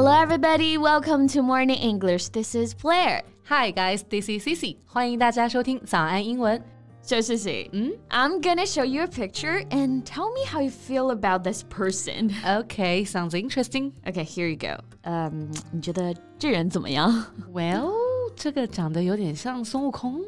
Hello, everybody. Welcome to Morning English. This is Blair. Hi, guys. This is Cici. 欢迎大家收听早安英文。So, Cici, I'm gonna show you a picture and tell me how you feel about this person. Okay, sounds interesting. Okay, here you go. 嗯、你觉得这人怎么样？ Well， 这个长得有点像孙悟空。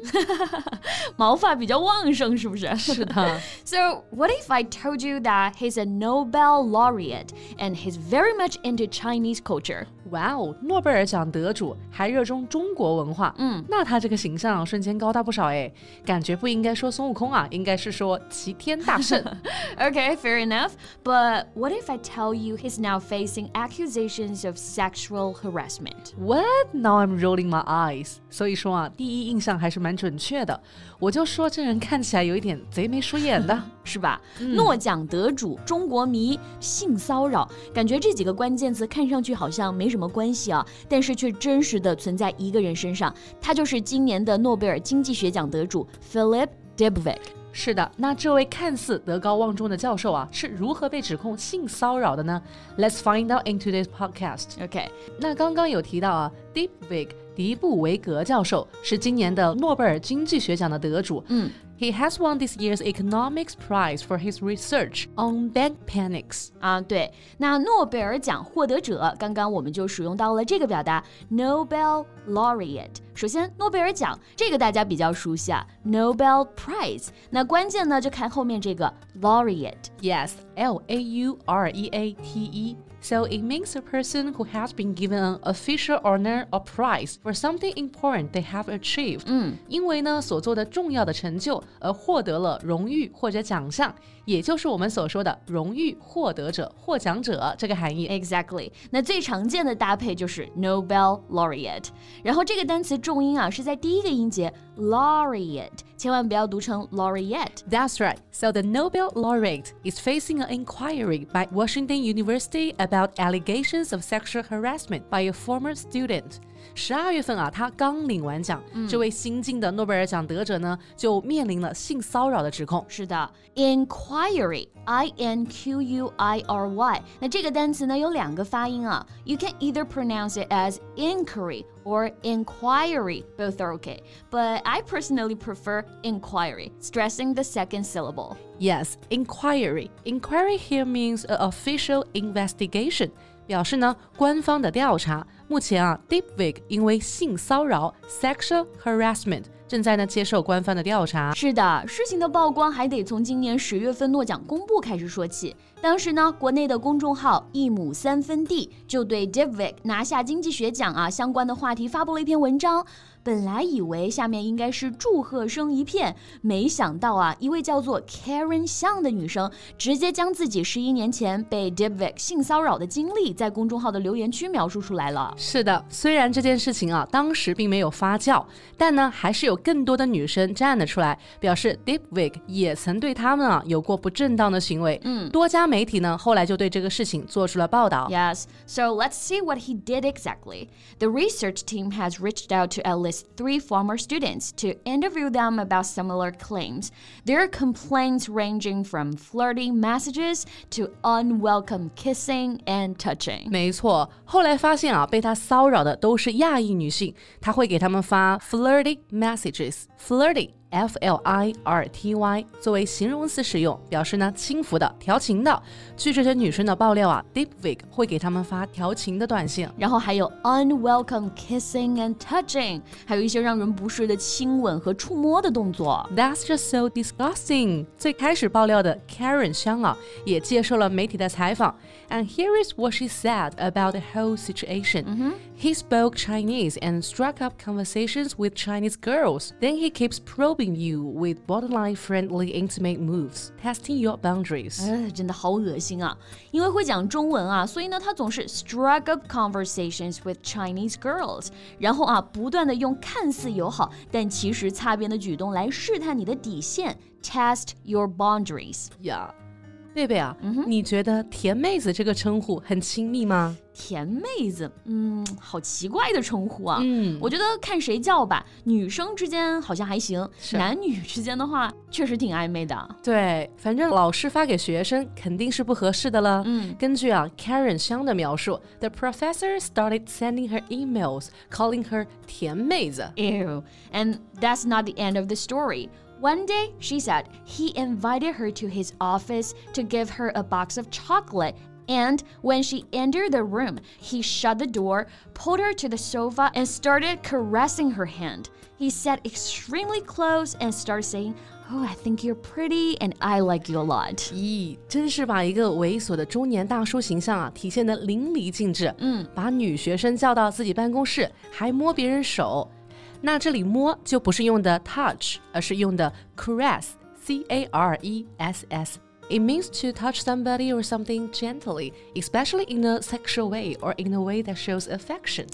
毛发比较旺盛，是不是？是的。 So, what if I told you that he's a Nobel laureate and he's very much into Chinese culture? 哇哦，诺贝尔奖得主还热衷中国文化，嗯，那他这个形象瞬间高大不少哎，感觉不应该说孙悟空啊，应该是说齐天大圣。 Okay, fair enough. But what if I tell you he's now facing accusations of sexual harassment? What? Now I'm rolling my eyes. 所以说啊，第一印象还是蛮准确的。我就说这人看起来有一点贼眉鼠眼的。是吧？诺奖得主、中国迷、性骚扰，感觉这几个关键词看上去好像没什么关系啊，但是却真实的存在一个人身上，他就是今年的诺贝尔经济学奖得主 Philip Dibvik。是的，那这位看似德高望重的教授啊，是如何被指控性骚扰的呢？Let's find out in today's podcast。OK，那刚刚有提到啊，Dybvig 迪布维格教授是今年的诺贝尔经济学奖的得主。嗯，He has won this year's economics prize for his research on bank panics。啊，对，那诺贝尔奖获得者，刚刚我们就使用到了这个表达 Nobel laureate。首先，诺贝尔奖这个大家比较熟悉啊，Nobel Prize。那关键呢就看后面这个 laureate。 Yes, L A U R E A T E. So it means a person who has been given an official honor or prize for something important they have achieved. 嗯，因为呢所做的重要的成就而获得了荣誉或者奖项，也就是我们所说的荣誉获得者、获奖者这个含义。 Exactly，那最常见的搭配就是 Nobel laureate，然后这个单词重音啊是在第一个音节 laureate， 千万不要读成 laureate。 That's right. So the Nobel laureate is facing an inquiry by Washington University about allegations of sexual harassment by a former student. 十二月份啊，他刚领完奖，这位新晋的诺贝尔奖得者呢，就面临了性骚扰的指控。是的，inquiry，i n q u i r y。那这个单词呢有两个发音啊，you can either pronounce it as inquiry or inquiry, both are okay. But I personally prefer inquiry, stressing the second syllable. Yes, inquiry. Inquiry here means an official investigation. 表示呢，官方的调查。 目前啊，Deepvig 因为性骚扰 （sexual harassment） 正在呢接受官方的调查。是的，事情的曝光还得从今年十月份诺奖公布开始说起。当时呢，国内的公众号一亩三分地就对 Debvik 拿下经济学奖啊相关的话题发布了一篇文章。本来以为下面应该是祝贺声一片，没想到啊，一位叫做 Karen 向的女生直接将自己十一年前被 Debvik 性骚扰的经历在公众号的留言区描述出来了。是的，虽然这件事情啊当时并没有发酵，但呢还是有更多的女生站了出来，表示 Dybvig 也曾对他们啊有过不正当的行为。嗯，多家媒体呢后来就对这个事情做出了报道。Yes, so let's see what he did exactly. The research team has reached out to at least three former students to interview them about similar claims. Their complaints ranging from flirty messages to unwelcome kissing and touching. 没错，后来发现啊，被他骚扰的都是亚裔女性，他会给他们发 flirty message。Messages。flirty f l i r t y 作为形容词使用，表示呢轻浮的、调情的。据这些女生的爆料啊，Dybvig 会给她们发调情的短信。然后还有 unwelcome kissing and touching，还有一些让人不适的亲吻和触摸的动作。That's just so disgusting。最开始爆料的 Karen 香啊，也接受了媒体的采访。And here is what she said about the whole situation. Mm-hmm. He spoke Chinese and struck up conversations with Chinese girls. Then he keeps probing you with borderline friendly intimate moves, testing your boundaries. 呃，真的好恶心啊！因为会讲中文啊，所以呢，他总是 struck up conversations with Chinese girls，然后啊，不断的用看似友好但其实擦边的举动来试探你的底线，test your boundaries。 Yeah. 贝贝啊，你觉得甜妹子这个称呼很亲密吗？甜妹子，嗯，好奇怪的称呼啊。嗯，我觉得看谁叫吧。女生之间好像还行，男女之间的话确实挺暧昧的。对，反正老师发给学生肯定是不合适的了。嗯，根据啊 Karen 香的描述，the professor started sending her emails calling her 甜妹子。Ew，and that's not the end of the story. One day, she said, he invited her to his office to give her a box of chocolate. And when she entered the room, he shut the door, pulled her to the sofa, and started caressing her hand. He sat extremely close and started saying, Oh, I think you're pretty and I like you a lot. 咦，真是把一个猥琐的中年大叔形象啊体现得淋漓尽致。嗯，把女学生叫到自己办公室，还摸别人手。 那这里摸就不是用的 touch，而是用的 caress，c a r e s s。It means to touch somebody or something gently, especially in a sexual way or in a way that shows affection.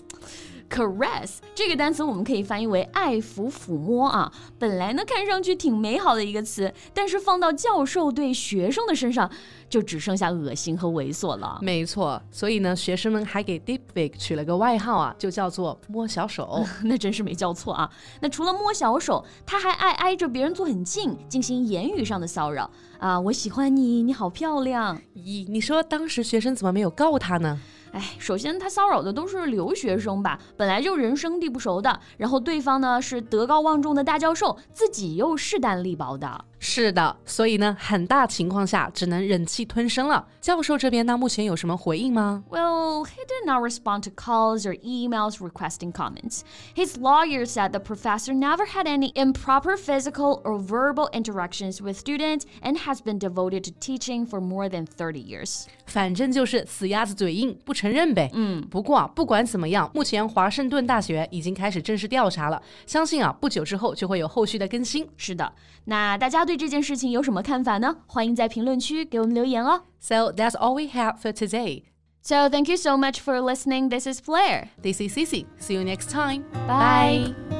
Caress 这个单词我们可以翻译为爱抚、抚摸啊。本来呢看上去挺美好的一个词，但是放到教授对学生的身上，就只剩下恶心和猥琐了。没错，所以呢，学生们还给 Deepfake 取了个外号啊，就叫做摸小手。那真是没叫错啊。那除了摸小手，他还爱挨着别人坐很近，进行言语上的骚扰啊。我喜欢你，你好漂亮。咦，你说当时学生怎么没有告他呢？哎，首先他骚扰的都是留学生吧，本来就人生地不熟的，然后对方呢是德高望重的大教授，自己又势单力薄的。是的，所以呢，很大情况下只能忍气吞声了。教授这边呢，目前有什么回应吗？Well, he did not respond to calls or emails requesting comments. His lawyer said the professor never had any improper physical or verbal interactions with students and has been devoted to teaching for more than 30 years. 反正就是死鸭子嘴硬，不承认呗。嗯，不过啊，不管怎么样，目前华盛顿大学已经开始正式调查了，相信啊，不久之后就会有后续的更新。是的，那大家 对这件事情有什么看法呢？欢迎在评论区给我们留言哦。So that's all we have for today. So thank you so much for listening. This is Blair. This is Cici. See you next time. Bye. Bye.